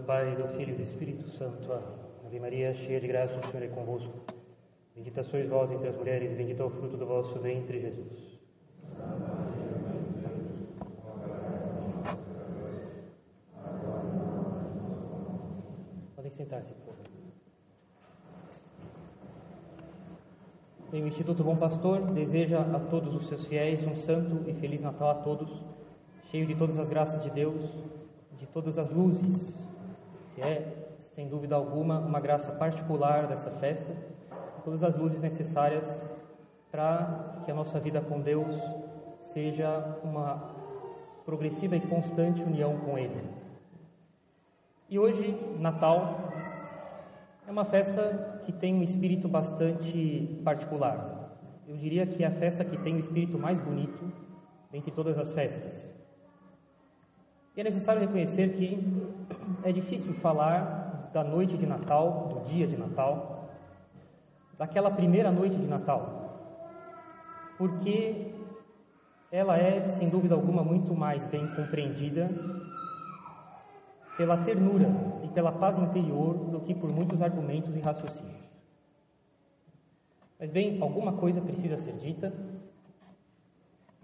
do Pai, do Filho e do Espírito Santo. Amém. Ave Maria, cheia de graça, o Senhor é convosco. Bendita sois vós entre as mulheres, e bendito é o fruto do vosso ventre, Jesus. Podem sentar-se, por favor. Bem, o Instituto Bom Pastor deseja a todos os seus fiéis um santo e feliz Natal a todos, cheio de todas as graças de Deus, de todas as luzes, que é, sem dúvida alguma, uma graça particular dessa festa, todas as luzes necessárias para que a nossa vida com Deus seja uma progressiva e constante união com Ele. E hoje, Natal, é uma festa que tem um espírito bastante particular. Eu diria que é a festa que tem o espírito mais bonito dentre todas as festas. E é necessário reconhecer que é difícil falar da noite de Natal, do dia de Natal, daquela primeira noite de Natal, porque ela é, sem dúvida alguma, muito mais bem compreendida pela ternura e pela paz interior do que por muitos argumentos e raciocínios. Mas bem, alguma coisa precisa ser dita,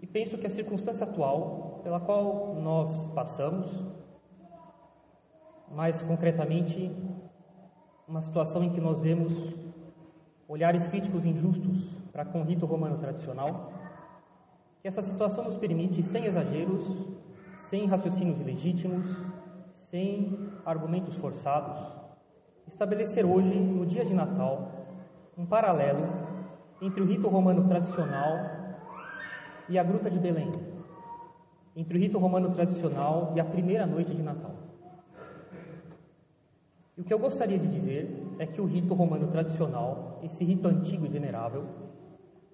e penso que a circunstância atual pela qual nós passamos, mais concretamente, uma situação em que nós vemos olhares críticos injustos para com o rito romano tradicional, que essa situação nos permite, sem exageros, sem raciocínios ilegítimos, sem argumentos forçados, estabelecer hoje, no dia de Natal, um paralelo entre o rito romano tradicional e a Gruta de Belém, entre o rito romano tradicional e a primeira noite de Natal. E o que eu gostaria de dizer é que o rito romano tradicional, esse rito antigo e venerável,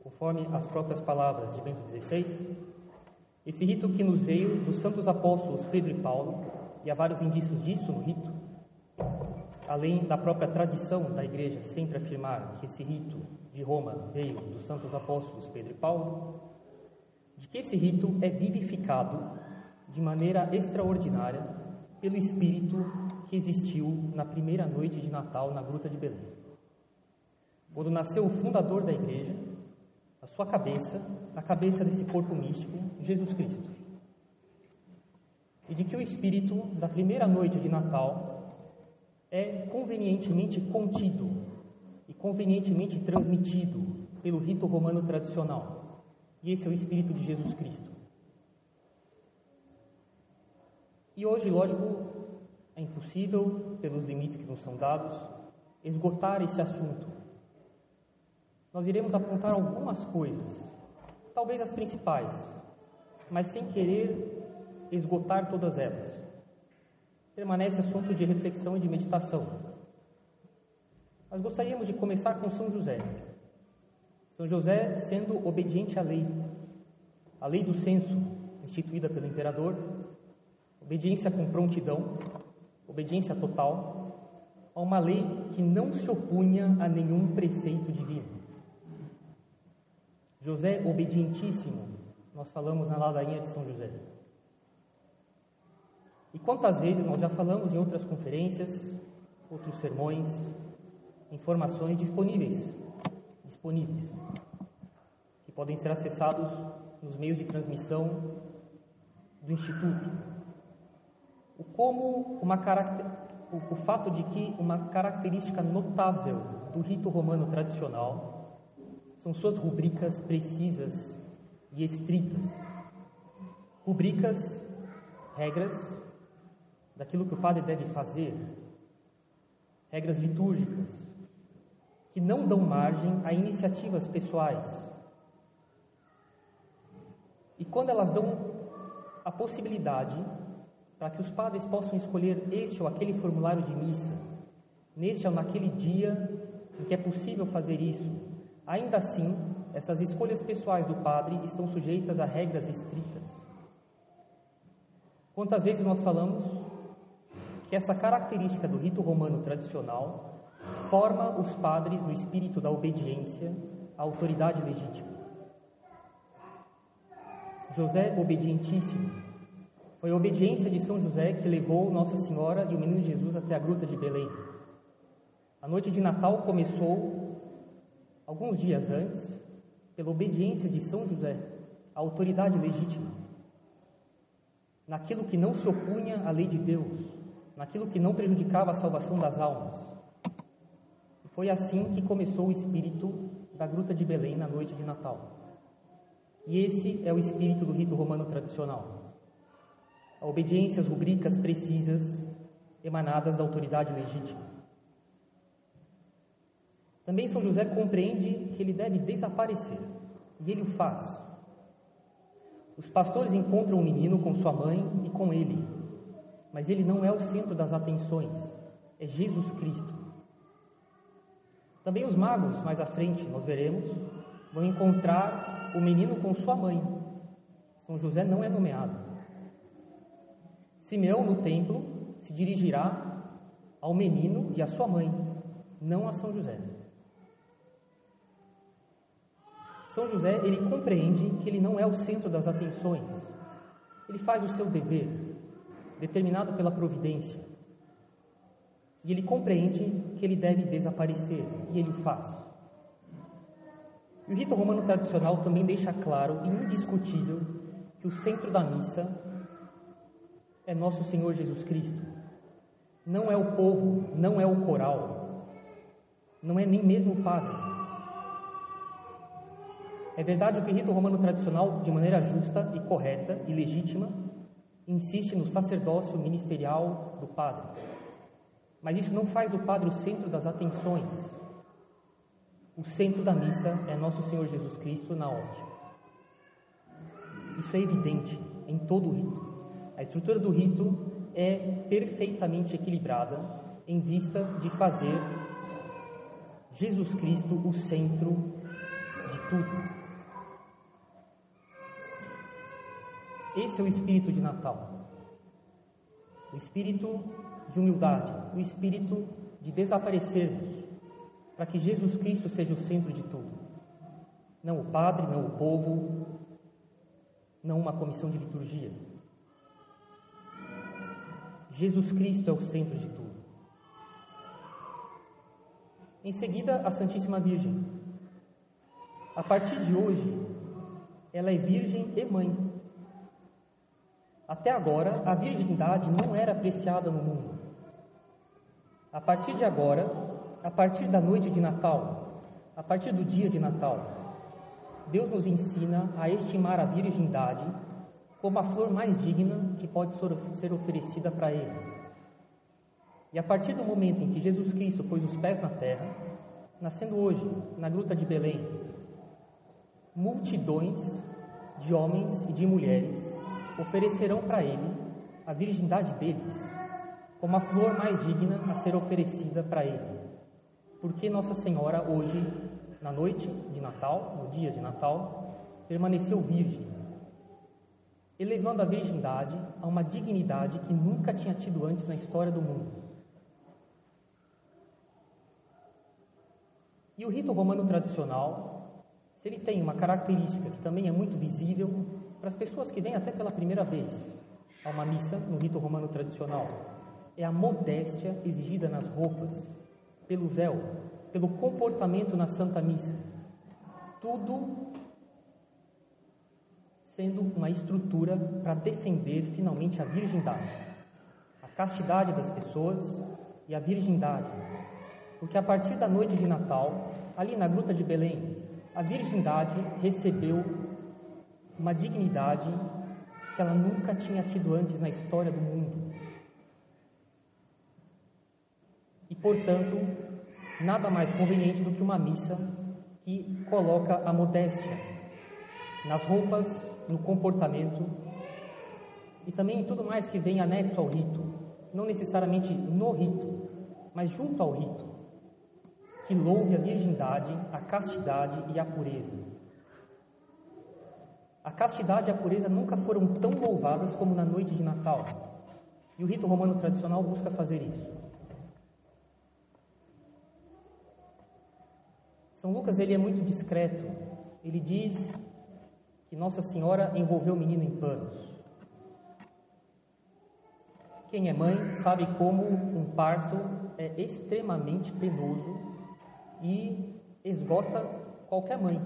conforme as próprias palavras de Bento XVI, esse rito que nos veio dos santos apóstolos Pedro e Paulo, e há vários indícios disso no rito, além da própria tradição da Igreja sempre afirmar que esse rito de Roma veio dos santos apóstolos Pedro e Paulo, de que esse rito é vivificado de maneira extraordinária pelo Espírito que existiu na primeira noite de Natal na Gruta de Belém. Quando nasceu o fundador da igreja, a sua cabeça, a cabeça desse corpo místico, Jesus Cristo. E de que o Espírito da primeira noite de Natal é convenientemente contido e convenientemente transmitido pelo rito romano tradicional e esse é o Espírito de Jesus Cristo. E hoje, lógico, é impossível, pelos limites que nos são dados, esgotar esse assunto. Nós iremos apontar algumas coisas, talvez as principais, mas sem querer esgotar todas elas. Permanece assunto de reflexão e de meditação. Mas gostaríamos de começar com São José. São José sendo obediente à lei, a lei do censo instituída pelo imperador, obediência com prontidão, obediência total a uma lei que não se opunha a nenhum preceito divino. José obedientíssimo, nós falamos na ladainha de São José. E quantas vezes nós já falamos em outras conferências, outros sermões, informações disponíveis disponíveis, que podem ser acessados nos meios de transmissão do Instituto. O como uma o, o fato de que uma característica notável do rito romano tradicional são suas rubricas precisas e estritas. Rubricas, regras daquilo que o padre deve fazer, regras litúrgicas, que não dão margem a iniciativas pessoais. E quando elas dão a possibilidade para que os padres possam escolher este ou aquele formulário de missa, neste ou naquele dia em que é possível fazer isso, ainda assim, essas escolhas pessoais do padre estão sujeitas a regras estritas. Quantas vezes nós falamos que essa característica do rito romano tradicional forma os padres no espírito da obediência à autoridade legítima. José obedientíssimo Foi a obediência de São José que levou Nossa Senhora e o menino Jesus até a gruta de Belém. A noite de Natal começou alguns dias antes, pela obediência de São José, a autoridade legítima, naquilo que não se opunha à lei de Deus, naquilo que não prejudicava a salvação das almas. Foi assim que começou o espírito da Gruta de Belém na noite de Natal. E esse é o espírito do rito romano tradicional. A obediência às rubricas precisas emanadas da autoridade legítima. Também São José compreende que ele deve desaparecer, e ele o faz. Os pastores encontram o menino com sua mãe e com ele, mas ele não é o centro das atenções, é Jesus Cristo. Também os magos, mais à frente, nós veremos, vão encontrar o menino com sua mãe. São José não é nomeado. Simeão, no templo, se dirigirá ao menino e à sua mãe, não a São José. São José, ele compreende que ele não é o centro das atenções. Ele faz o seu dever, determinado pela providência. E ele compreende que ele deve desaparecer, e ele o faz. E o rito romano tradicional também deixa claro e indiscutível que o centro da missa é nosso Senhor Jesus Cristo. Não é o povo, não é o coral, não é nem mesmo o padre. É verdade que o rito romano tradicional, de maneira justa e correta e legítima, insiste no sacerdócio ministerial do padre. Mas isso não faz do padre o centro das atenções. O centro da missa é nosso Senhor Jesus Cristo na hóstia. Isso é evidente em todo o rito. A estrutura do rito é perfeitamente equilibrada em vista de fazer Jesus Cristo o centro de tudo. Esse é o espírito de Natal. O espírito de humildade, o espírito de desaparecermos, para que Jesus Cristo seja o centro de tudo. Não o padre, não o povo, não uma comissão de liturgia. Jesus Cristo é o centro de tudo. Em seguida, a Santíssima Virgem. A partir de hoje, ela é virgem e mãe. Até agora, a virgindade não era apreciada no mundo. A partir de agora, a partir da noite de Natal, a partir do dia de Natal, Deus nos ensina a estimar a virgindade como a flor mais digna que pode ser oferecida para Ele. E a partir do momento em que Jesus Cristo pôs os pés na terra, nascendo hoje na gruta de Belém, multidões de homens e de mulheres oferecerão para ele a virgindade deles, como a flor mais digna a ser oferecida para ele. Porque Nossa Senhora hoje, na noite de Natal, no dia de Natal, permaneceu virgem, elevando a virgindade a uma dignidade que nunca tinha tido antes na história do mundo. E o rito romano tradicional, se ele tem uma característica que também é muito visível, para as pessoas que vêm até pela primeira vez a uma missa no rito romano tradicional, é a modéstia exigida nas roupas, pelo véu, pelo comportamento na Santa Missa. Tudo sendo uma estrutura para defender finalmente a virgindade, a castidade das pessoas e a virgindade. Porque a partir da noite de Natal, ali na Gruta de Belém, a virgindade recebeu uma dignidade que ela nunca tinha tido antes na história do mundo. E, portanto, nada mais conveniente do que uma missa que coloca a modéstia nas roupas, no comportamento e também em tudo mais que vem anexo ao rito, não necessariamente no rito, mas junto ao rito, que louve a virgindade, a castidade e a pureza. A castidade e a pureza nunca foram tão louvadas como na noite de Natal. E o rito romano tradicional busca fazer isso. São Lucas ele é muito discreto. Ele diz que Nossa Senhora envolveu o menino em panos. Quem é mãe sabe como um parto é extremamente penoso e esgota qualquer mãe.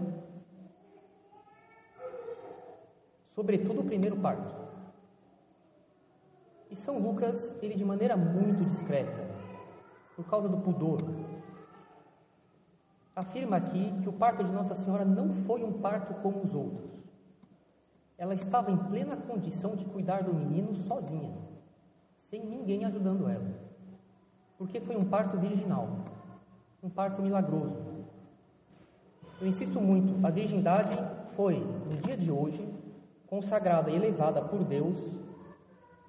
Sobretudo o primeiro parto. E São Lucas, ele de maneira muito discreta, por causa do pudor, afirma aqui que o parto de Nossa Senhora não foi um parto como os outros. Ela estava em plena condição de cuidar do menino sozinha, sem ninguém ajudando ela. Porque foi um parto virginal, um parto milagroso. Eu insisto muito, a virgindade foi, no dia de hoje, consagrada e elevada por Deus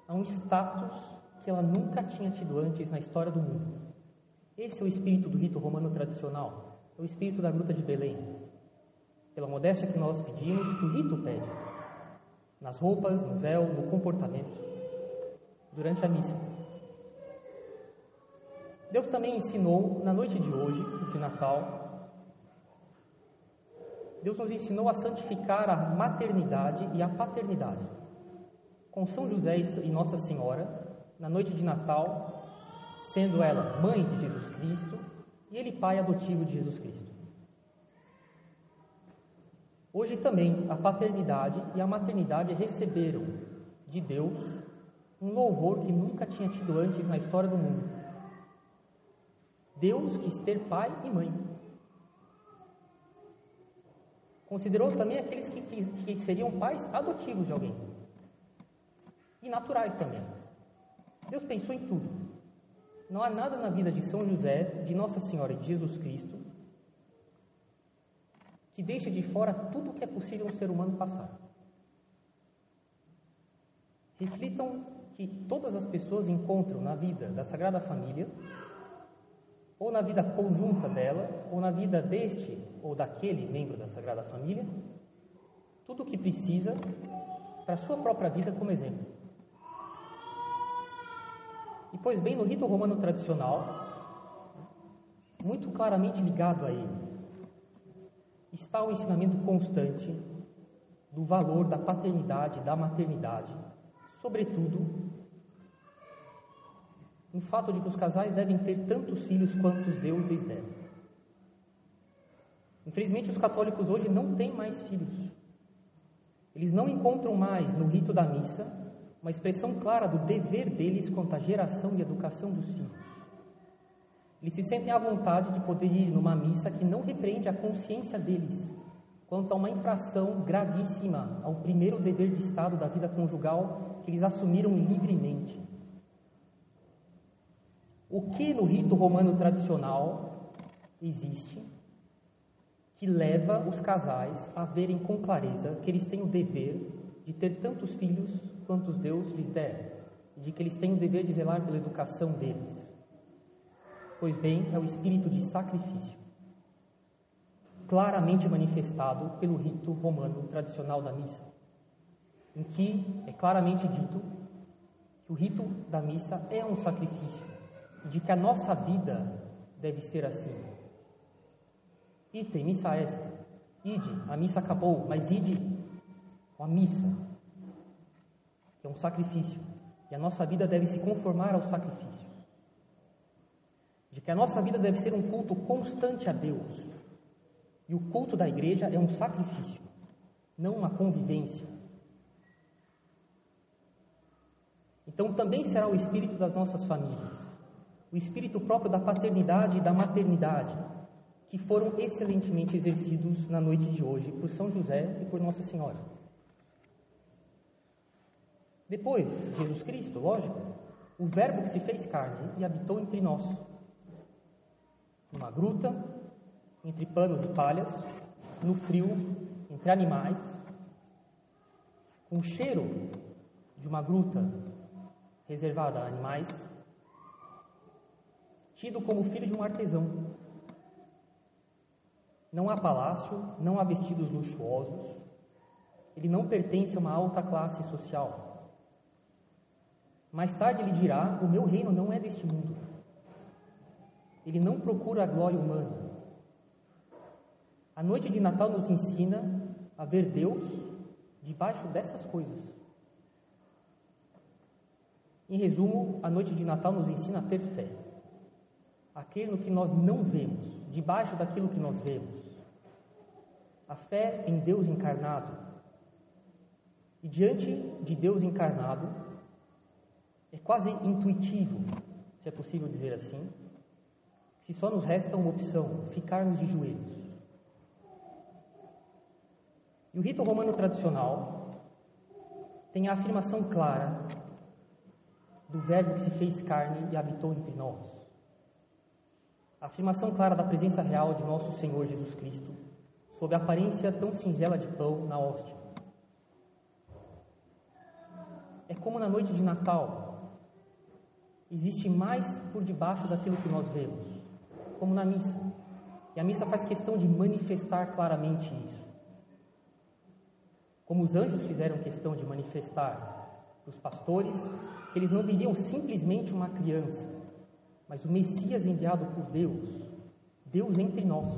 a um status que ela nunca tinha tido antes na história do mundo. Esse é o espírito do rito romano tradicional, é o espírito da gruta de Belém. Pela modéstia que nós pedimos, que o rito pede, nas roupas, no véu, no comportamento, durante a missa. Deus também ensinou, na noite de hoje, de Natal, Deus nos ensinou a santificar a maternidade e a paternidade. Com São José e Nossa Senhora, na noite de Natal, sendo ela mãe de Jesus Cristo e ele pai adotivo de Jesus Cristo. Hoje também a paternidade e a maternidade receberam de Deus um louvor que nunca tinha tido antes na história do mundo. Deus quis ter pai e mãe. Considerou também aqueles que, que, que seriam pais adotivos de alguém. E naturais também. Deus pensou em tudo. Não há nada na vida de São José, de Nossa Senhora e de Jesus Cristo que deixe de fora tudo o que é possível um ser humano passar. Reflitam que todas as pessoas encontram na vida da Sagrada Família ou na vida conjunta dela, ou na vida deste ou daquele membro da Sagrada Família, tudo o que precisa para a sua própria vida como exemplo. E pois bem, no rito romano tradicional, muito claramente ligado a ele, está o ensinamento constante do valor da paternidade da maternidade, sobretudo no fato de que os casais devem ter tantos filhos quantos Deus lhes der. Infelizmente, os católicos hoje não têm mais filhos. Eles não encontram mais no rito da missa uma expressão clara do dever deles quanto à geração e educação dos filhos. Eles se sentem à vontade de poder ir numa missa que não repreende a consciência deles quanto a uma infração gravíssima ao primeiro dever de Estado da vida conjugal que eles assumiram livremente. O que no rito romano tradicional existe que leva os casais a verem com clareza que eles têm o dever de ter tantos filhos quantos Deus lhes der, e de que eles têm o dever de zelar pela educação deles. Pois bem, é o espírito de sacrifício, claramente manifestado pelo rito romano tradicional da missa, em que é claramente dito que o rito da missa é um sacrifício de que a nossa vida deve ser assim. Item, missa est. Ide, a missa acabou, mas ide a missa, é um sacrifício. E a nossa vida deve se conformar ao sacrifício. De que a nossa vida deve ser um culto constante a Deus. E o culto da igreja é um sacrifício, não uma convivência. Então também será o espírito das nossas famílias o espírito próprio da paternidade e da maternidade, que foram excelentemente exercidos na noite de hoje por São José e por Nossa Senhora. Depois, Jesus Cristo, lógico, o Verbo que se fez carne e habitou entre nós, numa gruta, entre panos e palhas, no frio, entre animais, com o cheiro de uma gruta reservada a animais, tido como filho de um artesão. Não há palácio, não há vestidos luxuosos, ele não pertence a uma alta classe social. Mais tarde ele dirá: O meu reino não é deste mundo. Ele não procura a glória humana. A noite de Natal nos ensina a ver Deus debaixo dessas coisas. Em resumo, a noite de Natal nos ensina a ter fé, a crer no que nós não vemos, debaixo daquilo que nós vemos. A fé em Deus encarnado. E diante de Deus encarnado, é quase intuitivo, se é possível dizer assim, se só nos resta uma opção: ficarmos de joelhos. E o rito romano tradicional tem a afirmação clara do Verbo que se fez carne e habitou entre nós. A afirmação clara da presença real de nosso Senhor Jesus Cristo, sob a aparência tão singela de pão na hóstia. É como na noite de Natal, existe mais por debaixo daquilo que nós vemos, como na missa. E a missa faz questão de manifestar claramente isso. Como os anjos fizeram questão de manifestar os pastores que eles não viriam simplesmente uma criança, mas o Messias enviado por Deus, Deus entre nós.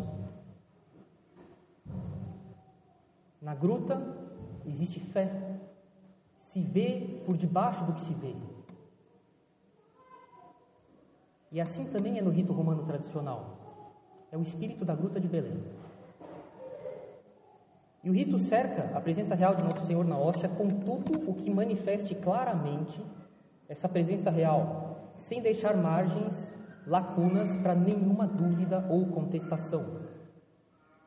Na gruta existe fé, se vê por debaixo do que se vê. E assim também é no rito romano tradicional. É o espírito da gruta de Belém. E o rito cerca a presença real de Nosso Senhor na hóstia com tudo o que manifeste claramente essa presença real, sem deixar margens, lacunas para nenhuma dúvida ou contestação.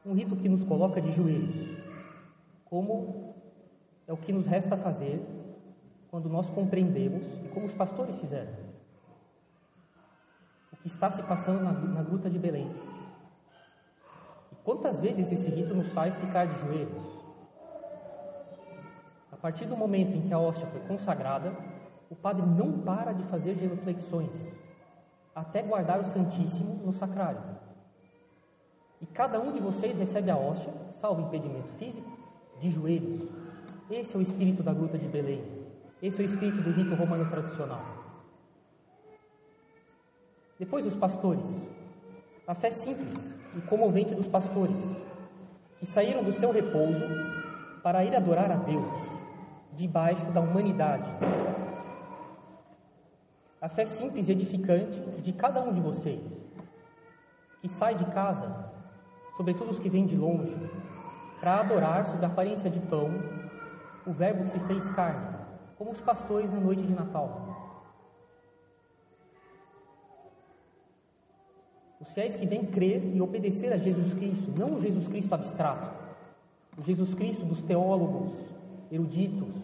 Um rito que nos coloca de joelhos, como é o que nos resta fazer quando nós compreendemos, e como os pastores fizeram, está se passando na, na gruta de Belém. Quantas vezes esse rito nos faz ficar de joelhos? A partir do momento em que a hóstia foi consagrada, o padre não para de fazer genuflexões, até guardar o Santíssimo no sacrário. E cada um de vocês recebe a hóstia, salvo impedimento físico, de joelhos. Esse é o espírito da gruta de Belém. Esse é o espírito do rito romano tradicional. Depois, os pastores. A fé simples, e comovente dos pastores, que saíram do seu repouso para ir adorar a Deus, debaixo da humanidade. A fé simples e edificante de cada um de vocês, que sai de casa, sobretudo os que vêm de longe, para adorar sob a aparência de pão o Verbo que se fez carne, como os pastores na noite de Natal. Os fiéis que vêm crer e obedecer a Jesus Cristo, não o Jesus Cristo abstrato, o Jesus Cristo dos teólogos, eruditos,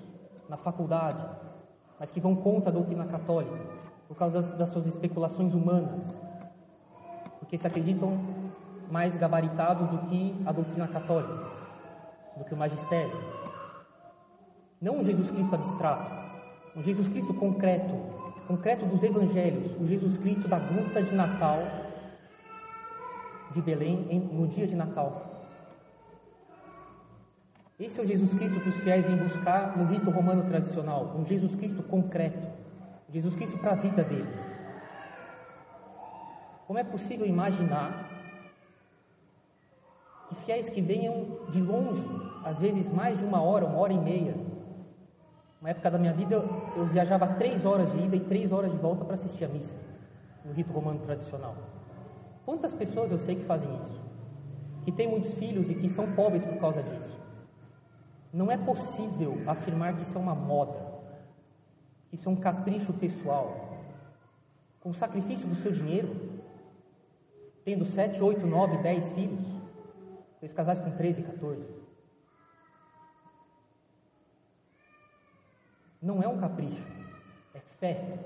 na faculdade, mas que vão contra a doutrina católica, por causa das, das suas especulações humanas, porque se acreditam mais gabaritados do que a doutrina católica, do que o magistério. Não um Jesus Cristo abstrato, um Jesus Cristo concreto, concreto dos evangelhos, o Jesus Cristo da gruta de Natal de Belém no dia de Natal. Esse é o Jesus Cristo que os fiéis vêm buscar no rito romano tradicional, um Jesus Cristo concreto, Jesus Cristo para a vida deles. Como é possível imaginar que fiéis que venham de longe, às vezes mais de uma hora, uma hora e meia, uma época da minha vida eu viajava três horas de ida e três horas de volta para assistir a missa no rito romano tradicional. Quantas pessoas eu sei que fazem isso? Que têm muitos filhos e que são pobres por causa disso. Não é possível afirmar que isso é uma moda, que isso é um capricho pessoal. Com o sacrifício do seu dinheiro, tendo sete, oito, nove, dez filhos, dois casais com 13 e 14. Não é um capricho, é fé.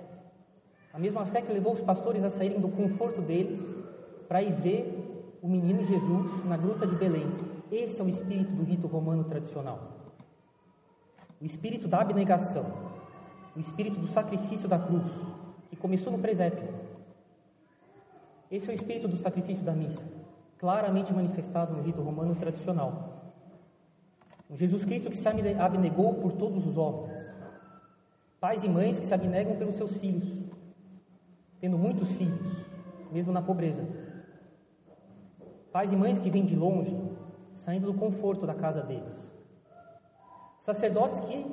A mesma fé que levou os pastores a saírem do conforto deles para ir ver o menino Jesus na gruta de Belém. Esse é o espírito do rito romano tradicional. O espírito da abnegação, o espírito do sacrifício da cruz, que começou no presépio. Esse é o espírito do sacrifício da missa, claramente manifestado no rito romano tradicional. Um Jesus Cristo que se abnegou por todos os homens. Pais e mães que se abnegam pelos seus filhos, tendo muitos filhos, mesmo na pobreza. Pais e mães que vêm de longe, saindo do conforto da casa deles. Sacerdotes que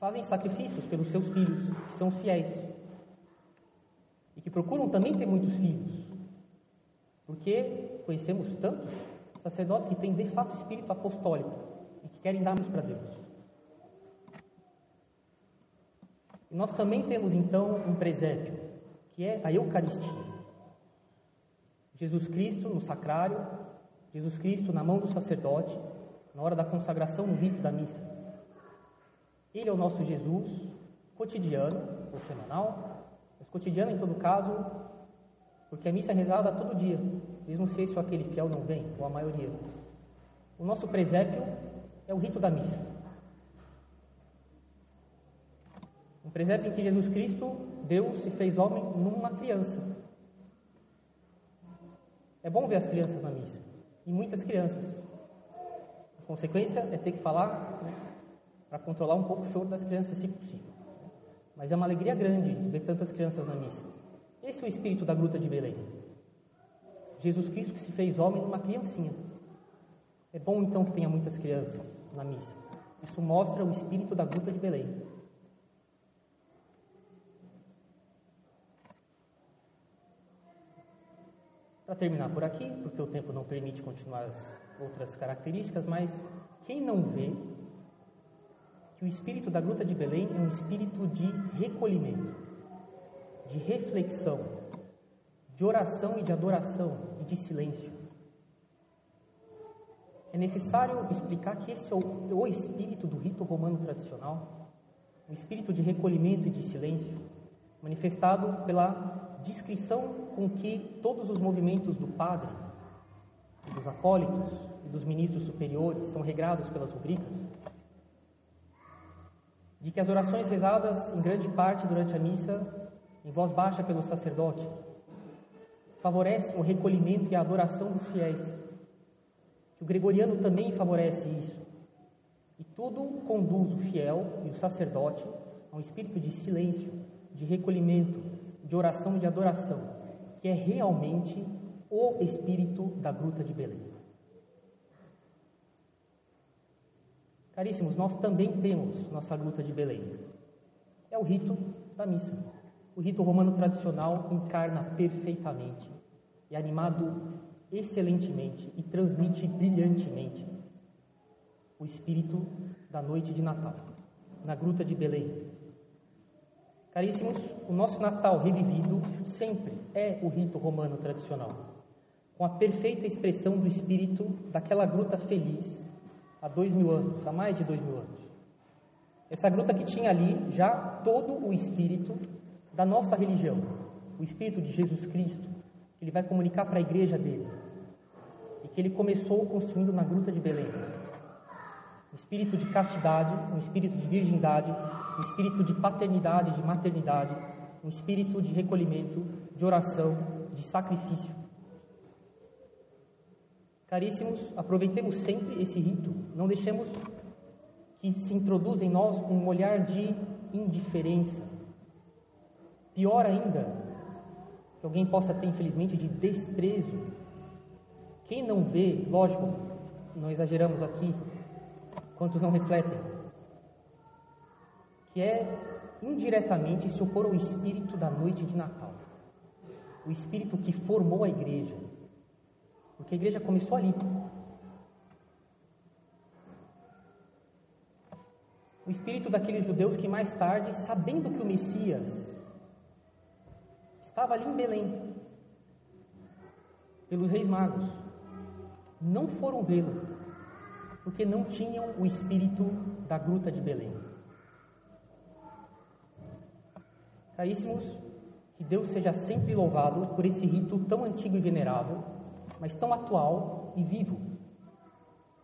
fazem sacrifícios pelos seus filhos, que são fiéis, e que procuram também ter muitos filhos, porque conhecemos tantos sacerdotes que têm de fato espírito apostólico e que querem dar-nos para Deus. E nós também temos então um presépio, que é a Eucaristia. Jesus Cristo no sacrário, Jesus Cristo na mão do sacerdote, na hora da consagração no rito da missa. Ele é o nosso Jesus cotidiano ou semanal, mas cotidiano em todo caso, porque a missa é rezada todo dia, mesmo se esse ou aquele fiel não vem, ou a maioria. O nosso presépio é o rito da missa. Um presépio em que Jesus Cristo, Deus, se fez homem numa criança. É bom ver as crianças na missa, e muitas crianças. A consequência é ter que falar né, para controlar um pouco o choro das crianças, se possível. Mas é uma alegria grande ver tantas crianças na missa. Esse é o espírito da gruta de Belém. Jesus Cristo que se fez homem numa criancinha. É bom então que tenha muitas crianças na missa. Isso mostra o espírito da gruta de Belém. Para terminar por aqui, porque o tempo não permite continuar as outras características, mas quem não vê que o espírito da Gruta de Belém é um espírito de recolhimento, de reflexão, de oração e de adoração e de silêncio. É necessário explicar que esse é o, o espírito do rito romano tradicional, um espírito de recolhimento e de silêncio, manifestado pela descrição com que todos os movimentos do padre, dos acólitos e dos ministros superiores são regrados pelas rubricas, de que as orações rezadas em grande parte durante a missa, em voz baixa pelo sacerdote, favorecem o recolhimento e a adoração dos fiéis. Que o gregoriano também favorece isso. E tudo conduz o fiel e o sacerdote a um espírito de silêncio, de recolhimento, de oração e de adoração, que é realmente o espírito da gruta de Belém. Caríssimos, nós também temos nossa gruta de Belém. É o rito da missa. O rito romano tradicional encarna perfeitamente, é animado excelentemente e transmite brilhantemente o espírito da noite de Natal, na gruta de Belém. Caríssimos, o nosso Natal revivido sempre é o rito romano tradicional, com a perfeita expressão do espírito daquela gruta feliz há dois mil anos, há mais de dois mil anos. Essa gruta que tinha ali já todo o espírito da nossa religião, o espírito de Jesus Cristo, que ele vai comunicar para a igreja dele, e que ele começou construindo na gruta de Belém. Um espírito de castidade, um espírito de virgindade, um espírito de paternidade, de maternidade, um espírito de recolhimento, de oração, de sacrifício. Caríssimos, aproveitemos sempre esse rito, não deixemos que se introduza em nós um olhar de indiferença. Pior ainda, que alguém possa ter, infelizmente, de desprezo. Quem não vê, lógico, não exageramos aqui, quantos não refletem, que é indiretamente se opor ao espírito da noite de Natal, o espírito que formou a igreja, porque a igreja começou ali. O espírito daqueles judeus que mais tarde, sabendo que o Messias estava ali em Belém, pelos reis magos, não foram vê-lo, porque não tinham o espírito da gruta de Belém. Caríssimos, que Deus seja sempre louvado por esse rito tão antigo e venerável mas tão atual e vivo,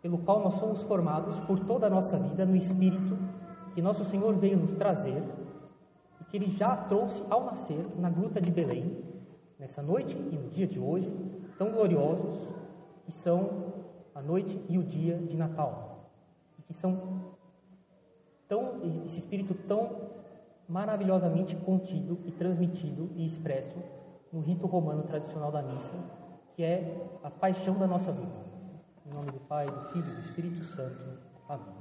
pelo qual nós somos formados por toda a nossa vida no Espírito que nosso Senhor veio nos trazer e que Ele já trouxe ao nascer na gruta de Belém, nessa noite e no dia de hoje, tão gloriosos que são a noite e o dia de Natal, e que são tão esse espírito tão maravilhosamente contido e transmitido e expresso no rito romano tradicional da missa, que é a paixão da nossa vida. Em nome do Pai, do Filho e do Espírito Santo. Amém.